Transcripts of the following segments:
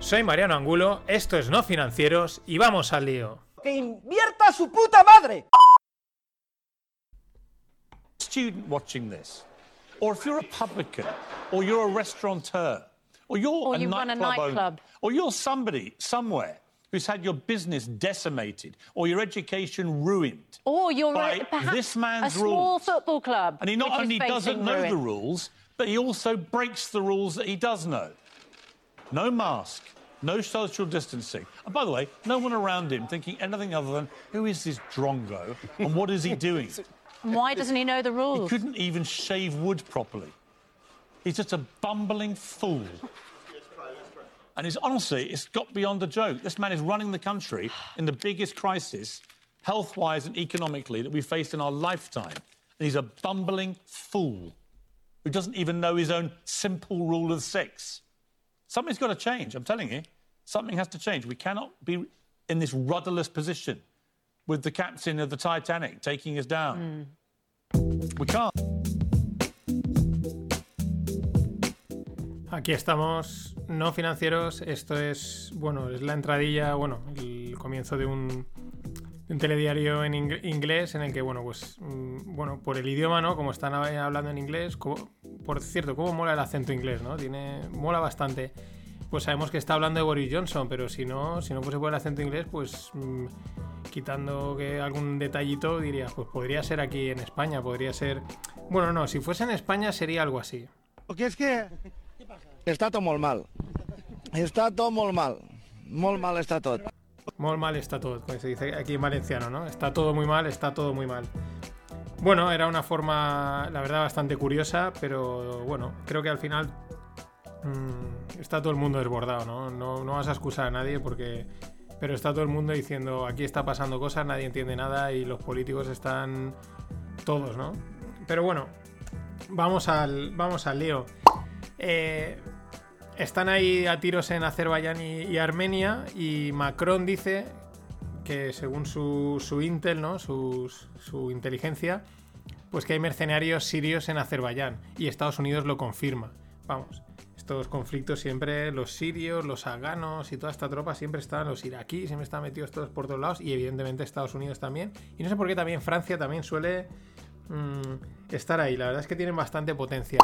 Soy Mariano Angulo, esto es No Financieros y vamos al lío. ¡Que invierta su puta madre! student watching this, or if you're a publican, or you're a restaurateur, or you're Or a you run a nightclub owner, or you're somebody somewhere who's had your business decimated or your education ruined. Or you're by a, perhaps this man's a small rules. football club. And he not only doesn't know ruin. the rules, but he also breaks the rules that he does know. No mask, no social distancing. And by the way, no one around him thinking anything other than, who is this drongo and what is he doing? Why doesn't he know the rules? He couldn't even shave wood properly. He's just a bumbling fool. And it's honestly, it's got beyond a joke. This man is running the country in the biggest crisis, health wise and economically, that we've faced in our lifetime. And he's a bumbling fool who doesn't even know his own simple rule of six. Something's got to change, I'm telling you. Something has to change. We cannot be in this rudderless position with the captain of the Titanic taking us down. We can't. Aquí estamos, no financieros. Esto es, bueno, es la entradilla, bueno, el comienzo de un, de un telediario en ing- inglés en el que, bueno, pues, mm, bueno, por el idioma, ¿no? Como están hab- hablando en inglés, como- por cierto, cómo mola el acento inglés, ¿no? Tiene, mola bastante. Pues sabemos que está hablando de Boris Johnson, pero si no, si no fuese por el acento inglés, pues mm, quitando que algún detallito diría, pues podría ser aquí en España, podría ser. Bueno, no, si fuese en España sería algo así. Perquè és que està tot molt mal. Està tot molt mal. Molt mal està tot. Muy mal está todo, como se dice aquí en valenciano, ¿no? Está todo muy mal, está todo muy mal. Bueno, era una forma, la verdad, bastante curiosa, pero bueno, creo que al final mm, está todo el mundo desbordado, ¿no? ¿no? No vas a excusar a nadie porque... Pero está todo el mundo diciendo, aquí está pasando cosas, nadie entiende nada y los políticos están todos, ¿no? Pero bueno, vamos al, vamos al lío. Eh, están ahí a tiros en Azerbaiyán y, y Armenia y Macron dice que según su, su intel, ¿no? Sus- su inteligencia, pues que hay mercenarios sirios en Azerbaiyán y Estados Unidos lo confirma. Vamos, estos conflictos siempre, los sirios, los afganos y toda esta tropa siempre están, los iraquíes siempre están metidos todos por todos lados y evidentemente Estados Unidos también. Y no sé por qué también Francia también suele mm, estar ahí, la verdad es que tienen bastante potencia.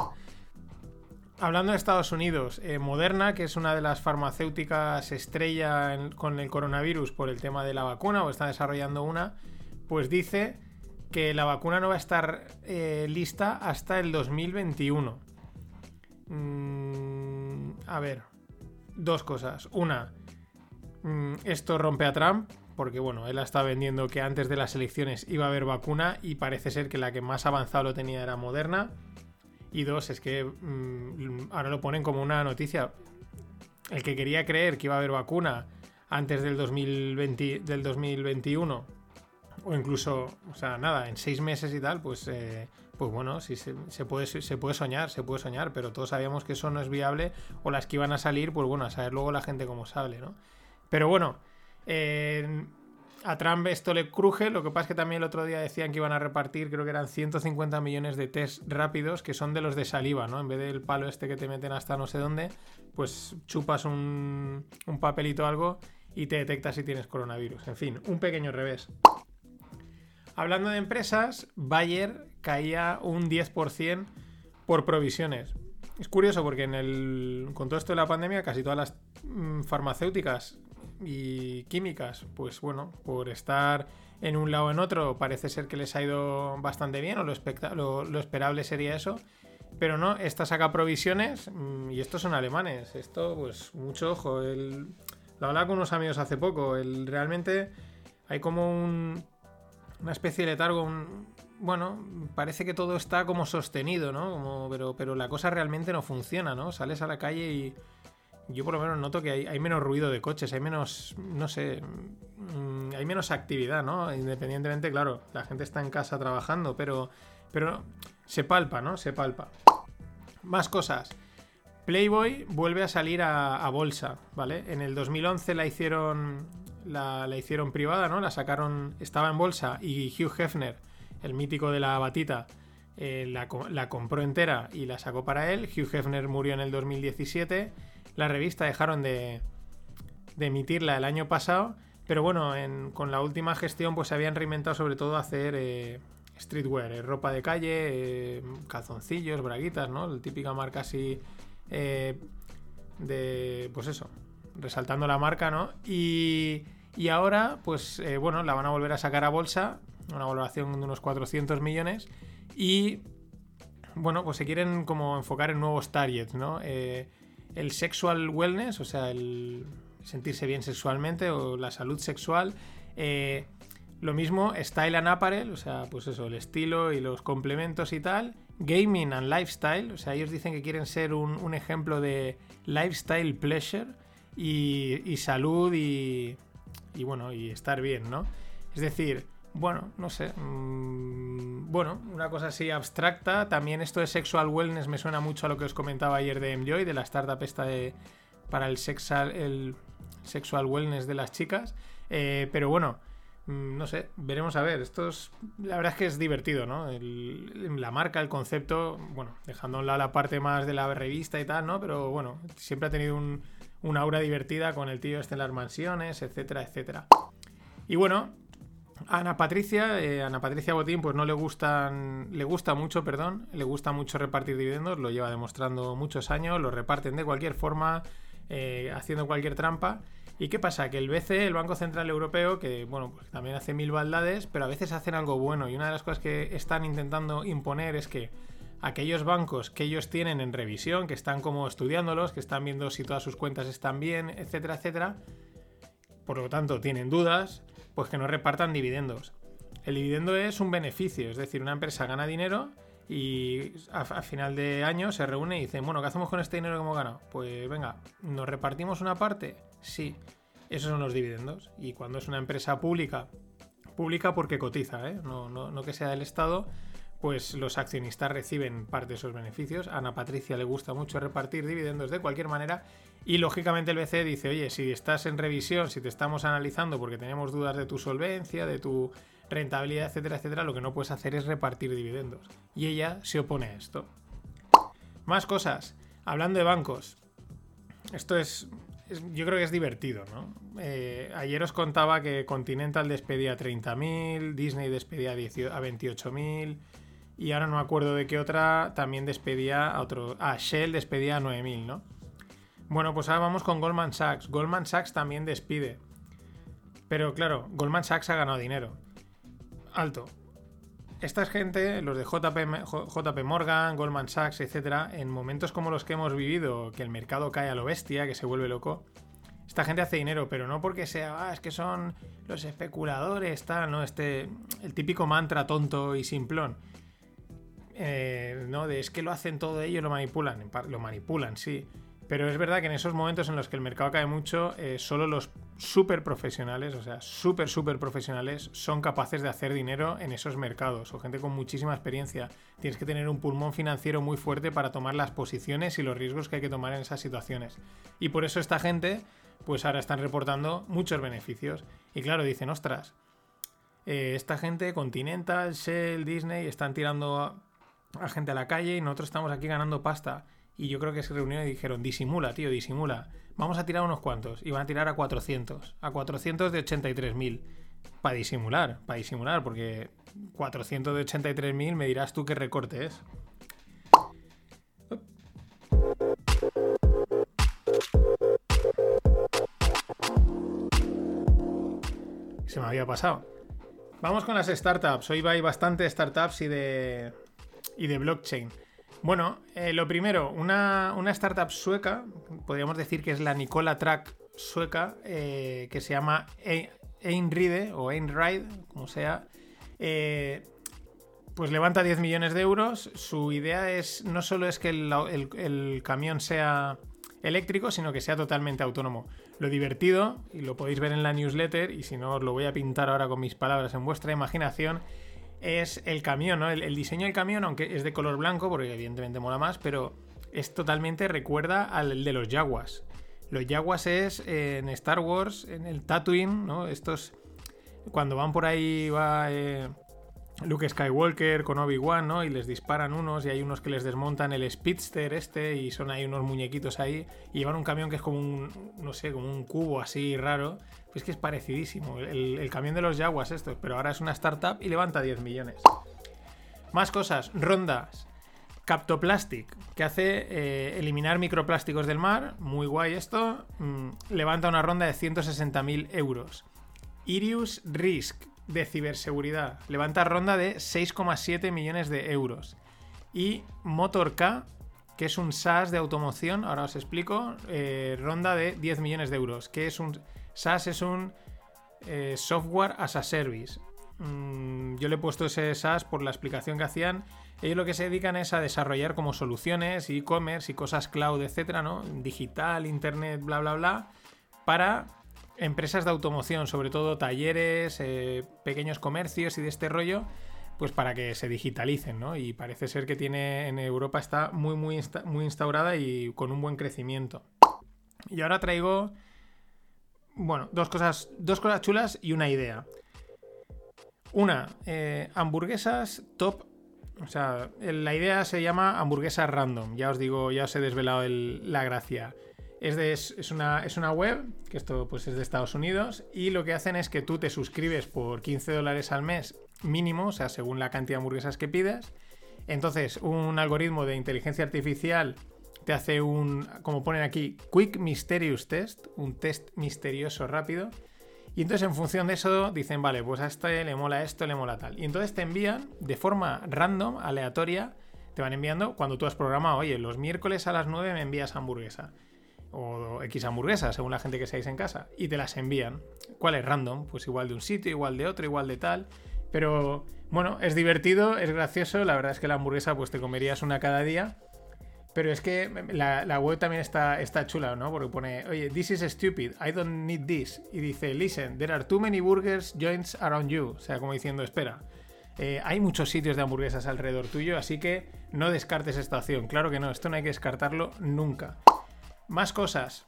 Hablando de Estados Unidos, eh, Moderna, que es una de las farmacéuticas estrella con el coronavirus por el tema de la vacuna, o está desarrollando una, pues dice que la vacuna no va a estar eh, lista hasta el 2021. Mm, a ver, dos cosas. Una, mm, esto rompe a Trump, porque bueno, él está vendiendo que antes de las elecciones iba a haber vacuna y parece ser que la que más avanzado lo tenía era Moderna. Y dos, es que mm, ahora lo ponen como una noticia. El que quería creer que iba a haber vacuna antes del, 2020, del 2021, o incluso, o sea, nada, en seis meses y tal, pues, eh, pues bueno, sí se, puede, se puede soñar, se puede soñar, pero todos sabíamos que eso no es viable, o las que iban a salir, pues bueno, a saber luego la gente cómo sale, ¿no? Pero bueno, eh, a Trump esto le cruje, lo que pasa es que también el otro día decían que iban a repartir, creo que eran 150 millones de test rápidos, que son de los de saliva, ¿no? En vez del palo este que te meten hasta no sé dónde, pues chupas un, papelito o algo y te detecta si tienes coronavirus. En fin, un pequeño revés. Hablando de empresas, Bayer caía un 10% por provisiones. Es curioso porque en el, con todo esto de la pandemia casi todas las mm, farmacéuticas y químicas, pues bueno, por estar en un lado o en otro, parece ser que les ha ido bastante bien, o lo, lo- lo esperable sería eso. Pero no, esta saca provisiones mm, y estos son alemanes. Esto, pues, mucho ojo. El, lo hablaba con unos amigos hace poco. El, realmente hay como un, una especie de letargo. bueno, parece que todo está como sostenido, ¿no? Como, pero, pero la cosa realmente no funciona, ¿no? Sales a la calle y, yo por lo menos noto que hay, menos ruido de coches, hay menos, no sé, mm, hay menos actividad, ¿no? Independientemente, claro, la gente está en casa trabajando, pero, pero se palpa, ¿no? Se palpa. Más cosas. Playboy vuelve a salir a, bolsa, ¿vale? En el 2011 la hicieron, la, la hicieron privada, ¿no? La sacaron, estaba en bolsa y Hugh Hefner, el mítico de la batita, eh, la, la compró entera y la sacó para él. Hugh Hefner murió en el 2017. La revista dejaron de, emitirla el año pasado. Pero bueno, en- con la última gestión pues se habían reinventado sobre todo hacer eh, streetwear, eh, ropa de calle, eh, calzoncillos, braguitas, ¿no? La típica marca así de, pues eso, resaltando la marca, ¿no? Y, y ahora, pues bueno, la van a volver a sacar a bolsa, una valoración de unos 400 millones. Y bueno, pues se quieren como enfocar en nuevos targets, ¿no? El sexual wellness, o sea, el sentirse bien sexualmente o la salud sexual. eh, lo mismo, style and apparel, o sea, pues eso, el estilo y los complementos y tal. Gaming and lifestyle, o sea, ellos dicen que quieren ser un, un ejemplo de lifestyle pleasure y, y salud y, y bueno, y estar bien, ¿no? Es decir, bueno, no sé. mm, bueno, una cosa así abstracta. También esto de sexual wellness me suena mucho a lo que os comentaba ayer de Enjoy, de la startup esta de, para el sexual, el sexual wellness de las chicas. Eh, pero bueno, mm, no sé, veremos a ver. Esto es, la verdad es que es divertido, ¿no? La marca, el concepto, bueno, dejando a un lado la parte más de la revista y tal, ¿no? Pero bueno, siempre ha tenido un, una aura divertida con el tío este en las mansiones, etcétera, etcétera. Y bueno, Ana Patricia, eh, Ana Patricia Botín, pues no le gustan, le gusta mucho, perdón, le gusta mucho repartir dividendos, lo lleva demostrando muchos años, lo reparten de cualquier forma, eh, haciendo cualquier trampa. ¿Y qué pasa? Que el BCE, el Banco Central Europeo, que bueno, pues también hace mil baldades, pero a veces hacen algo bueno. Y una de las cosas que están intentando imponer es que aquellos bancos que ellos tienen en revisión, que están como estudiándolos, que están viendo si todas sus cuentas están bien, etcétera, etcétera, por lo tanto tienen dudas, pues que no repartan dividendos. El dividendo es un beneficio, es decir, una empresa gana dinero y a, final de año se reúne y dice, bueno, ¿qué hacemos con este dinero que hemos ganado? Pues venga, ¿nos repartimos una parte? Sí, esos son los dividendos. Y cuando es una empresa pública, pública porque cotiza, ¿eh? no, no, no que sea del Estado, pues los accionistas reciben parte de esos beneficios. A Ana Patricia le gusta mucho repartir dividendos de cualquier manera y lógicamente el BCE dice, oye, si estás en revisión, si te estamos analizando porque tenemos dudas de tu solvencia, de tu rentabilidad, etcétera, etcétera, lo que no puedes hacer es repartir dividendos. Y ella se opone a esto. Más cosas. Hablando de bancos. Esto es, yo creo que es divertido, ¿no? Eh, ayer os contaba que Continental despedía a 30.000, Disney despedía a, 18 a 28.000 y ahora no me acuerdo de qué otra también despedía a otro... Ah, Shell despedía a 9.000, ¿no? Bueno, pues ahora vamos con Goldman Sachs. Goldman Sachs también despide. Pero claro, Goldman Sachs ha ganado dinero. Alto. Esta gente, los de JP, JP Morgan, Goldman Sachs, etcétera, en momentos como los que hemos vivido, que el mercado cae a lo bestia, que se vuelve loco, esta gente hace dinero, pero no porque sea, ah, es que son los especuladores, tal, ¿no? Este, el típico mantra tonto y simplón. Eh, no, de es que lo hacen todo ellos, lo manipulan, lo manipulan, sí. Pero es verdad que en esos momentos en los que el mercado cae mucho, eh, solo los súper profesionales, o sea, súper, súper profesionales, son capaces de hacer dinero en esos mercados, o gente con muchísima experiencia. Tienes que tener un pulmón financiero muy fuerte para tomar las posiciones y los riesgos que hay que tomar en esas situaciones. Y por eso esta gente, pues ahora están reportando muchos beneficios. Y claro, dicen, ostras, eh, esta gente, Continental, Shell, Disney, están tirando a, gente a la calle y nosotros estamos aquí ganando pasta. Y yo creo que se reunieron y dijeron, disimula, tío, disimula. Vamos a tirar unos cuantos. Y van a tirar a 400. A 400 de 83.000. Para disimular, para disimular, porque 400 de 83.000 me dirás tú qué recorte es. Se me había pasado. Vamos con las startups. Hoy hay bastante startups y de, y de blockchain. Bueno, eh, lo primero, una, una startup sueca, podríamos decir que es la Nicola Track sueca, eh, que se llama Ein- Einride o Einride, como sea, eh, pues levanta 10 millones de euros. Su idea es no solo es que el, el- el camión sea eléctrico, sino que sea totalmente autónomo. Lo divertido, y lo podéis ver en la newsletter, y si no os lo voy a pintar ahora con mis palabras en vuestra imaginación, es el camión, ¿no? El, diseño del camión, aunque es de color blanco, porque evidentemente mola más, pero es totalmente recuerda al de los Jaguars. Los Jaguars es eh, en Star Wars, en el Tatooine, ¿no? Estos, cuando van por ahí, va eh, Luke Skywalker con Obi-Wan, ¿no? Y les disparan unos y hay unos que les desmontan el Speedster este y son ahí unos muñequitos ahí y llevan un camión que es como un, no sé, como un cubo así raro. Pues que es parecidísimo. El, camión de los Jaguars estos, pero ahora es una startup y levanta 10 millones. Más cosas, rondas. Captoplastic, que hace eh, eliminar microplásticos del mar. Muy guay esto. Mm, levanta una ronda de 160.000 euros. Irius Risk, de ciberseguridad. Levanta ronda de 6,7 millones de euros. Y Motor K, que es un SaaS de automoción, ahora os explico, eh, ronda de 10 millones de euros. Que es un SaaS es un eh, software as a service. Mm, yo le he puesto ese SaaS por la explicación que hacían. Ellos lo que se dedican es a desarrollar como soluciones, e-commerce y cosas cloud, etcétera, ¿no? Digital, internet, bla, bla, bla, para empresas de automoción, sobre todo talleres, eh, pequeños comercios y de este rollo, pues para que se digitalicen, ¿no? Y parece ser que tiene en Europa está muy, muy, muy instaurada y con un buen crecimiento. Y ahora traigo, bueno, dos cosas, dos cosas chulas y una idea. Una, eh, hamburguesas top. O sea, la idea se llama hamburguesas random. Ya os digo, ya os he desvelado el- la gracia. Es, una, es una web, que esto pues es de Estados Unidos, y lo que hacen es que tú te suscribes por 15 dólares al mes mínimo, o sea, según la cantidad de hamburguesas que pides. Entonces, un algoritmo de inteligencia artificial te hace un, como ponen aquí, Quick Mysterious Test, un test misterioso rápido. Y entonces en función de eso dicen, vale, pues a este le mola esto, le mola tal. Y entonces te envían de forma random, aleatoria, te van enviando cuando tú has programado, oye, los miércoles a las 9 me envías hamburguesa. O X hamburguesas, según la gente que seáis en casa. Y te las envían. ¿Cuál es random? Pues igual de un sitio, igual de otro, igual de tal. Pero bueno, es divertido, es gracioso. La verdad es que la hamburguesa pues te comerías una cada día. Pero es que la, la web también está, está chula, ¿no? Porque pone, oye, this is stupid, I don't need this. Y dice, listen, there are too many burgers joints around you. O sea, como diciendo, espera, eh, hay muchos sitios de hamburguesas alrededor tuyo, así que no descartes esta opción. Claro que no, esto no hay que descartarlo nunca. Más cosas.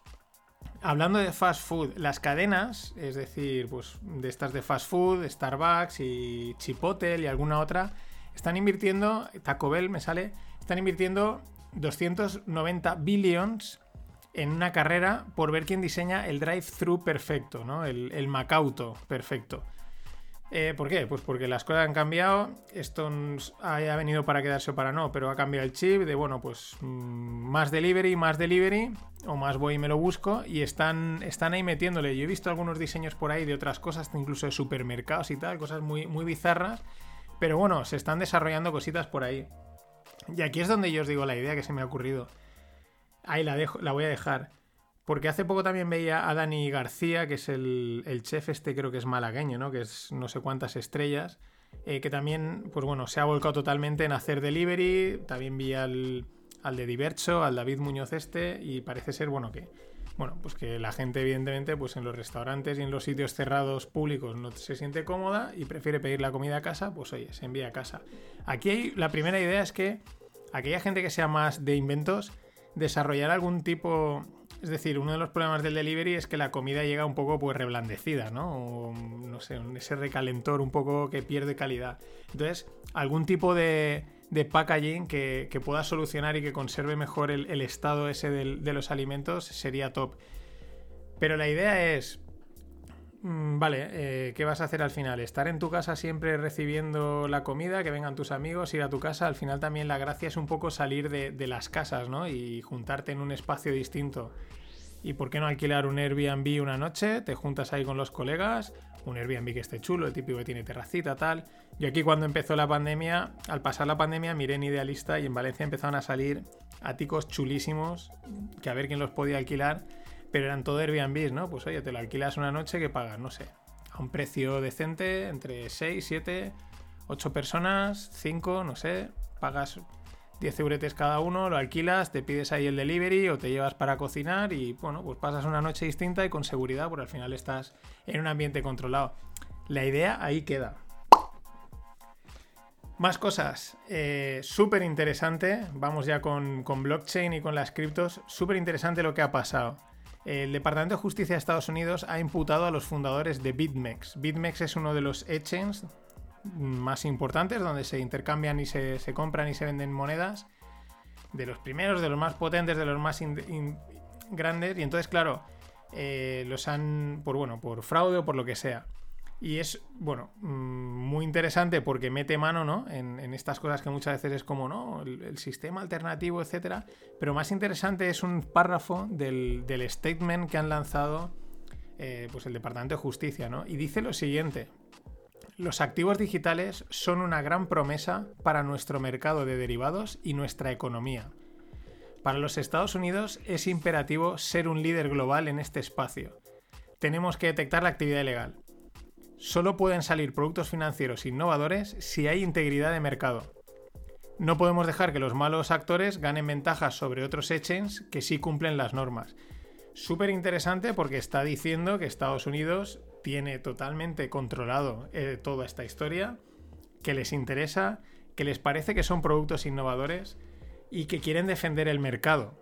Hablando de fast food, las cadenas, es decir, pues de estas de fast food, Starbucks y Chipotle y alguna otra, están invirtiendo, Taco Bell me sale, están invirtiendo 290 billions en una carrera por ver quién diseña el drive-thru perfecto, ¿no? El, el Macauto perfecto. Eh, ¿Por qué? Pues porque las cosas han cambiado, esto haya venido para quedarse o para no, pero ha cambiado el chip de, bueno, pues mm, más delivery, más delivery, o más voy y me lo busco, y están, están ahí metiéndole. Yo he visto algunos diseños por ahí de otras cosas, incluso de supermercados y tal, cosas muy, muy bizarras, pero bueno, se están desarrollando cositas por ahí. Y aquí es donde yo os digo la idea que se me ha ocurrido. Ahí la, dejo, la voy a dejar. Porque hace poco también veía a Dani García, que es el, el chef este, creo que es malagueño, ¿no? Que es no sé cuántas estrellas. eh, que también, pues bueno, se ha volcado totalmente en hacer delivery. También vi al, al de Diverso, al David Muñoz este. Y parece ser, bueno, que. Bueno, pues que la gente, evidentemente, pues en los restaurantes y en los sitios cerrados públicos no se siente cómoda y prefiere pedir la comida a casa, pues oye, se envía a casa. Aquí hay, la primera idea es que aquella gente que sea más de inventos, desarrollar algún tipo. Es decir, uno de los problemas del delivery es que la comida llega un poco pues reblandecida, ¿no? O, no sé, ese recalentor un poco que pierde calidad. Entonces, algún tipo de, packaging que, pueda solucionar y que conserve mejor el, estado ese de los alimentos sería top. Pero la idea es, vale, eh, ¿qué vas a hacer al final? ¿Estar en tu casa siempre recibiendo la comida, que vengan tus amigos, ir a tu casa? Al final también la gracia es un poco salir de, de las casas, ¿no? Y juntarte en un espacio distinto. ¿Y por qué no alquilar un Airbnb una noche? Te juntas ahí con los colegas, un Airbnb que esté chulo, el típico que tiene terracita, tal. Yo aquí cuando empezó la pandemia, al pasar la pandemia, miré en Idealista y en Valencia empezaron a salir áticos chulísimos, que a ver quién los podía alquilar, pero eran todo Airbnb, ¿no? Pues oye, te lo alquilas una noche que pagas, no sé, a un precio decente, entre 6, 7, 8 personas, 5, no sé, pagas 10 euretes cada uno, lo alquilas, te pides ahí el delivery o te llevas para cocinar y bueno, pues pasas una noche distinta y con seguridad, porque al final estás en un ambiente controlado. La idea ahí queda. Más cosas, eh, súper interesante, vamos ya con, con blockchain y con las criptos, súper interesante lo que ha pasado. El Departamento de Justicia de Estados Unidos ha imputado a los fundadores de BitMEX. BitMEX es uno de los exchanges más importantes donde se intercambian y se, compran y se venden monedas. De los primeros, de los más potentes, de los más grandes. Y entonces, claro, eh, los han, por bueno, por fraude o por lo que sea. Y es, bueno, mm, muy interesante porque mete mano, ¿no? En, estas cosas que muchas veces es como, ¿no? El, el sistema alternativo, etcétera. Pero más interesante es un párrafo del, del statement que han lanzado, eh, pues el Departamento de Justicia, ¿no? Y dice lo siguiente. Los activos digitales son una gran promesa para nuestro mercado de derivados y nuestra economía. Para los Estados Unidos es imperativo ser un líder global en este espacio. Tenemos que detectar la actividad ilegal. Solo pueden salir productos financieros innovadores si hay integridad de mercado. No podemos dejar que los malos actores ganen ventajas sobre otros exchanges que sí cumplen las normas. Súper interesante porque está diciendo que Estados Unidos tiene totalmente controlado eh, toda esta historia, que les interesa, que les parece que son productos innovadores y que quieren defender el mercado.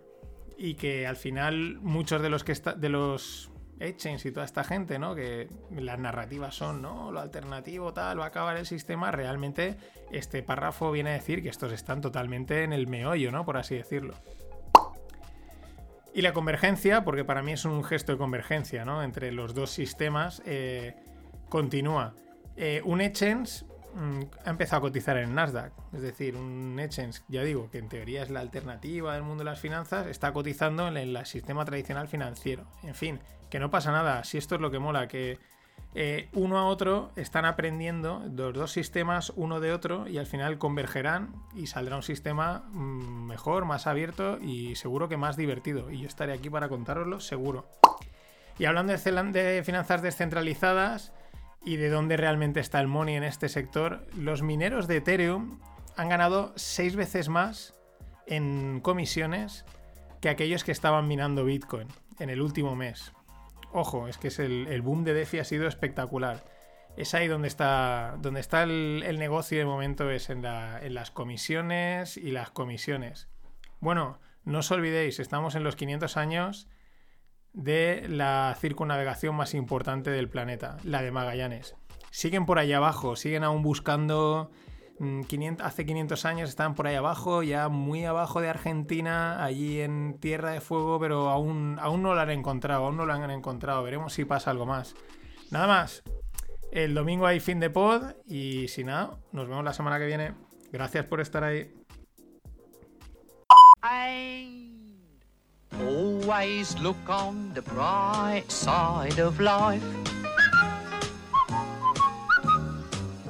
Y que al final muchos de los que está, de los exchanges y toda esta gente, ¿no? Que las narrativas son, ¿no? Lo alternativo, tal, va a acabar el sistema. Realmente, este párrafo viene a decir que estos están totalmente en el meollo, ¿no? Por así decirlo. Y la convergencia, porque para mí es un gesto de convergencia, ¿no? Entre los dos sistemas, eh, continúa. Eh, un exchange mm, ha empezado a cotizar en Nasdaq. Es decir, un exchange, ya digo, que en teoría es la alternativa del mundo de las finanzas, está cotizando en el sistema tradicional financiero. En fin, que no pasa nada. Si esto es lo que mola, que eh, uno a otro están aprendiendo los dos sistemas uno de otro y al final convergerán y saldrá un sistema mm, mejor, más abierto y seguro que más divertido. Y yo estaré aquí para contároslo, seguro. Y hablando de, finanzas descentralizadas y de dónde realmente está el money en este sector, los mineros de Ethereum han ganado seis veces más en comisiones que aquellos que estaban minando Bitcoin en el último mes. Ojo, es que es el, boom de DeFi ha sido espectacular. Es ahí donde está, donde está el, negocio de momento, es en, en las comisiones y las comisiones. Bueno, no os olvidéis, estamos en los 500 años de la circunnavegación más importante del planeta, la de Magallanes. Siguen por ahí abajo, siguen aún buscando... mm, 500 hace 500 años estaban por ahí abajo, ya muy abajo de Argentina, allí en Tierra de Fuego, pero aún, aún no lo han encontrado, aún no lo han encontrado. Veremos si pasa algo más. Nada más. El domingo hay fin de pod y si nada, nos vemos la semana que viene. Gracias por estar ahí. Always look on the bright side of life.